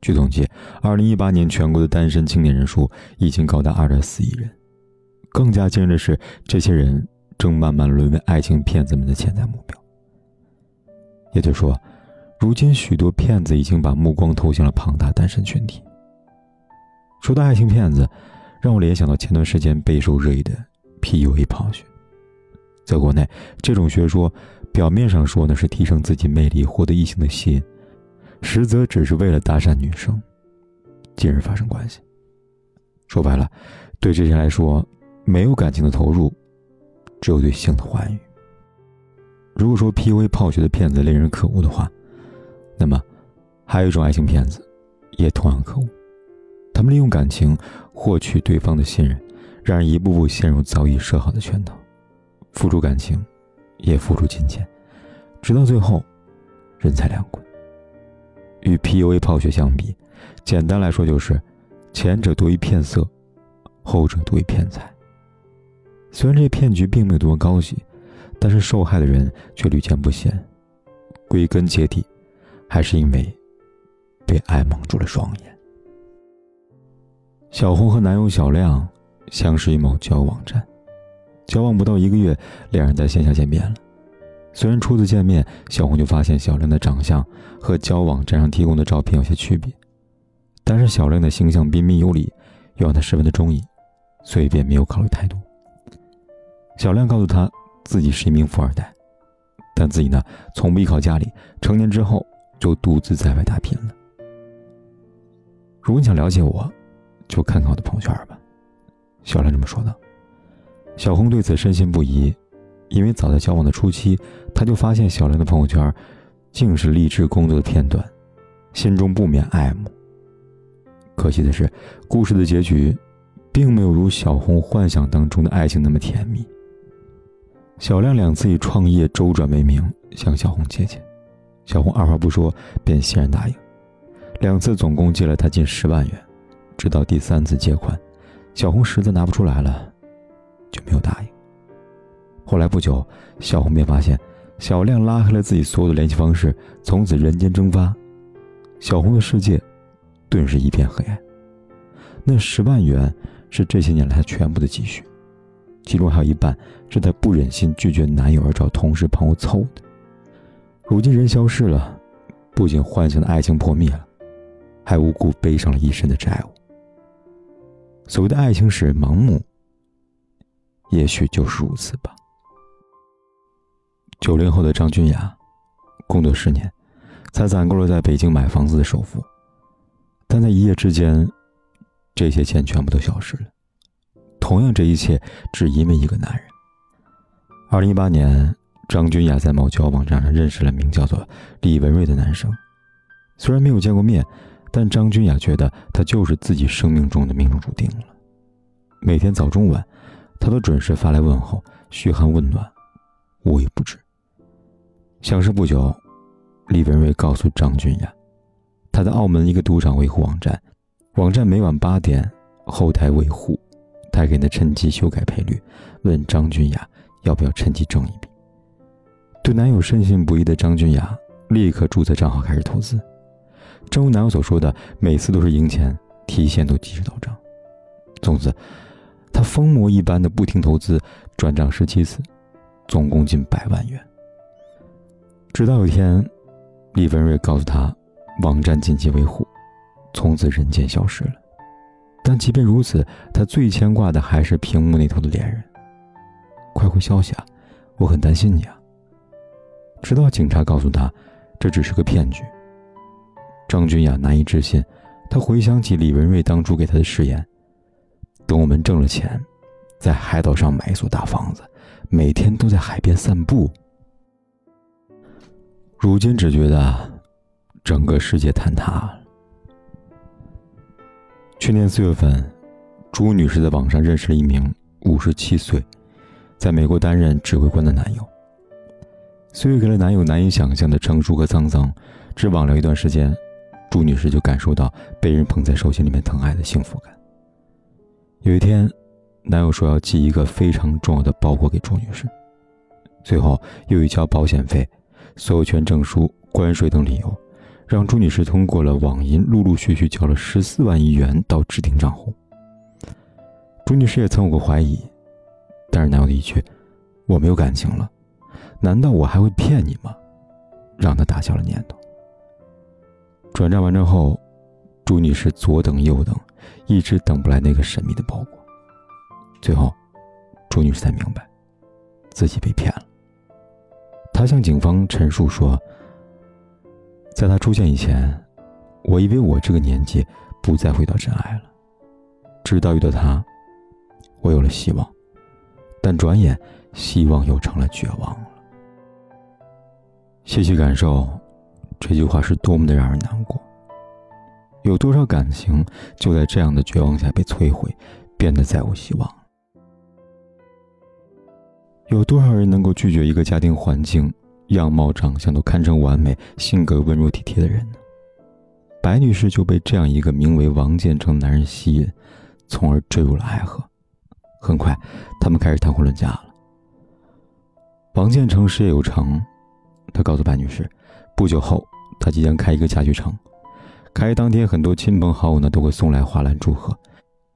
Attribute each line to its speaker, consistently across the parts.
Speaker 1: 据统计，二零一八年全国的单身青年人数已经高达二点四亿人。更加惊人的是，这些人正慢慢沦为爱情骗子们的潜在目标。也就是说，如今许多骗子已经把目光投向了庞大单身群体。说到爱情骗子，让我联想到前段时间备受热议的 PUA 泡学。在国内，这种学说表面上说呢是提升自己魅力、获得异性的吸引。实则只是为了搭讪女生，进而发生关系。说白了，对这些人来说，没有感情的投入，只有对性的欢愉。如果说 PUA 泡学的骗子令人可恶的话，那么还有一种爱情骗子，也同样可恶。他们利用感情获取对方的信任，让人一步步陷入早已设好的圈套，付出感情，也付出金钱，直到最后，人财两空。与 PUA 泡学相比，简单来说就是，前者多于骗色，后者多于骗财。虽然这骗局并没有多么高级，但是受害的人却屡见不鲜。归根结底，还是因为被爱蒙住了双眼。小红和男友小亮相识于某交友网站，交往不到一个月，两人在线下见面了。虽然初次见面，小红就发现小亮的长相和交往站上提供的照片有些区别，但是小亮的形象彬彬有礼，又让她十分的中意，所以便没有考虑太多。小亮告诉她自己是一名富二代，但自己呢从不依靠家里，成年之后就独自在外打拼了。如果你想了解我，就看看我的朋友圈吧。小亮这么说道。小红对此深信不疑。因为早在交往的初期，他就发现小亮的朋友圈竟是励志工作的片段，心中不免爱慕。可惜的是，故事的结局并没有如小红幻想当中的爱情那么甜蜜。小亮两次以创业周转为名向小红借钱，小红二话不说便欣然答应，两次总共借了他近十万元。直到第三次借款，小红实在拿不出来了，就没有答应。后来不久，小红便发现小亮拉黑了自己所有的联系方式，从此人间蒸发。小红的世界顿时一片黑暗。那十万元是这些年来她全部的积蓄，其中还有一半是她不忍心拒绝男友而找同事朋友凑的。如今人消失了，不仅幻想的爱情破灭了，还无故背上了一身的债务。所谓的爱情使人盲目，也许就是如此吧。九零后的张君雅，工作十年，才攒够了在北京买房子的首付，但在一夜之间，这些钱全部都消失了。同样，这一切只因为一个男人。二零一八年，张君雅在某交友网站上认识了名叫做李文瑞的男生，虽然没有见过面，但张君雅觉得他就是自己生命中的命中注定了。每天早中晚，他都准时发来问候，嘘寒问暖，无微不至。相识不久，李文瑞告诉张君雅，他在澳门一个赌场维护网站，网站每晚八点后台维护，他给他趁机修改赔率，问张君雅要不要趁机挣一笔。对男友深信不疑的张君雅立刻注册账号开始投资，正如男友所说的，每次都是赢钱，提现都及时到账。从此，他疯魔一般的不停投资，转账十七次，总共近百万元。直到有一天，李文瑞告诉他，网站紧急维护，从此人间消失了。但即便如此，他最牵挂的还是屏幕那头的恋人。快回消息啊！我很担心你啊。直到警察告诉他，这只是个骗局。张君雅难以置信，他回想起李文瑞当初给他的誓言：等我们挣了钱，在海岛上买一所大房子，每天都在海边散步。如今只觉得整个世界坍塌了。去年四月份，朱女士在网上认识了一名五十七岁，在美国担任指挥官的男友。岁月给了男友难以想象的成熟和沧桑，只网聊一段时间，朱女士就感受到被人捧在手心里面疼爱的幸福感。有一天，男友说要寄一个非常重要的包裹给朱女士，最后又一交保险费、所有权证书、关税等理由，让朱女士通过了网银陆陆续续交了十四万亿元到指定账户。朱女士也曾有过怀疑，但是男友的一句“我没有感情了”。难道我还会骗你吗？让他打消了念头。转账完成后，朱女士左等右等，一直等不来那个神秘的包裹。最后，朱女士才明白，自己被骗了。他向警方陈述说：“在他出现以前，我以为我这个年纪不再会到真爱了。直到遇到他，我有了希望，但转眼希望又成了绝望了。”细细感受，这句话是多么的让人难过。有多少感情就在这样的绝望下被摧毁，变得再无希望？有多少人能够拒绝一个家庭环境、样貌、长相都堪称完美、性格温柔体贴的人呢？白女士就被这样一个名为王建成的男人吸引，从而坠入了爱河。很快，他们开始谈婚论嫁了。王建成事业有成。他告诉白女士，不久后他即将开一个家具城。开业当天，很多亲朋好友呢都会送来花篮祝贺，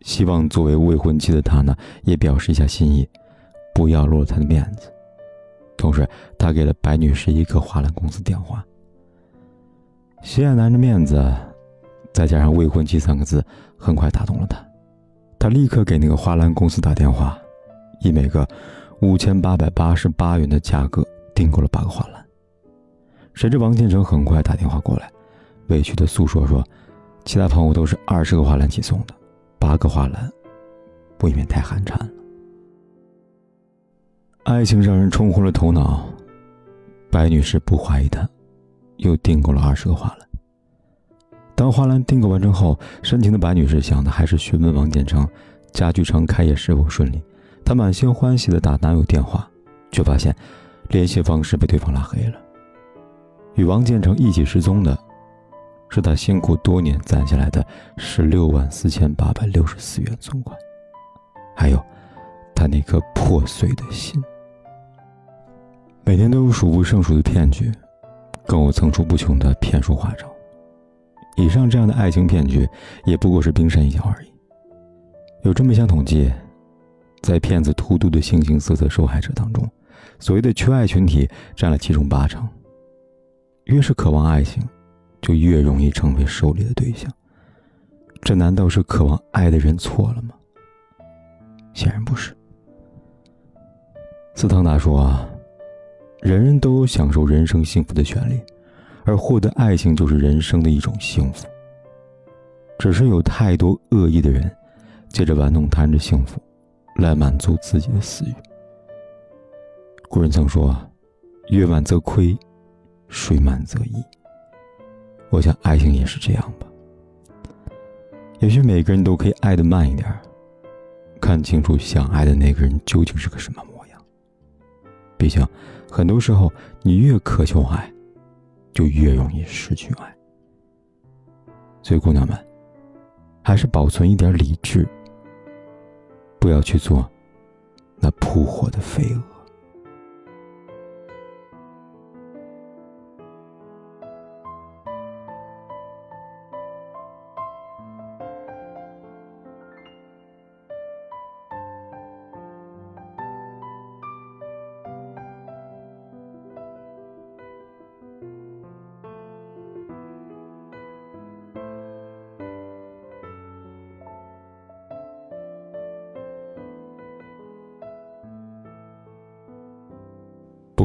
Speaker 1: 希望作为未婚妻的他呢也表示一下心意，不要落了他的面子。同时，他给了白女士一个花篮公司电话。心爱男人的面子，再加上未婚妻三个字，很快打动了他。他立刻给那个花篮公司打电话，以每个五千八百八十八元的价格订购了八个花篮。谁知王建成很快打电话过来，委屈的诉说说，其他朋友都是二十个花篮起送的，八个花篮，未免太寒碜了。爱情让人冲昏了头脑，白女士不怀疑他，又订购了二十个花篮。当花篮订购完成后，深情的白女士想的还是询问王建成，家具城开业是否顺利。她满心欢喜的打男友电话，却发现联系方式被对方拉黑了。与王建成一起失踪的，是他辛苦多年攒下来的十六万四千八百六十四元存款，还有他那颗破碎的心。每天都有数不胜数的骗局，更有层出不穷的骗术花招。以上这样的爱情骗局，也不过是冰山一角而已。有这么一项统计，在骗子荼毒的形形色色受害者当中，所谓的缺爱群体占了其中八成。越是渴望爱情，就越容易成为狩猎的对象。这难道是渴望爱的人错了吗？显然不是。斯汤达说：“啊，人人都有享受人生幸福的权利，而获得爱情就是人生的一种幸福。只是有太多恶意的人，借着玩弄他人的幸福，来满足自己的私欲。”古人曾说：“月满则亏。”水满则溢。我想，爱情也是这样吧。也许每个人都可以爱的慢一点，看清楚想爱的那个人究竟是个什么。毕竟，很多时候你越渴求爱，就越容易失去爱。所以，姑娘们，还是保存一点理智，不要去做那扑火的飞蛾。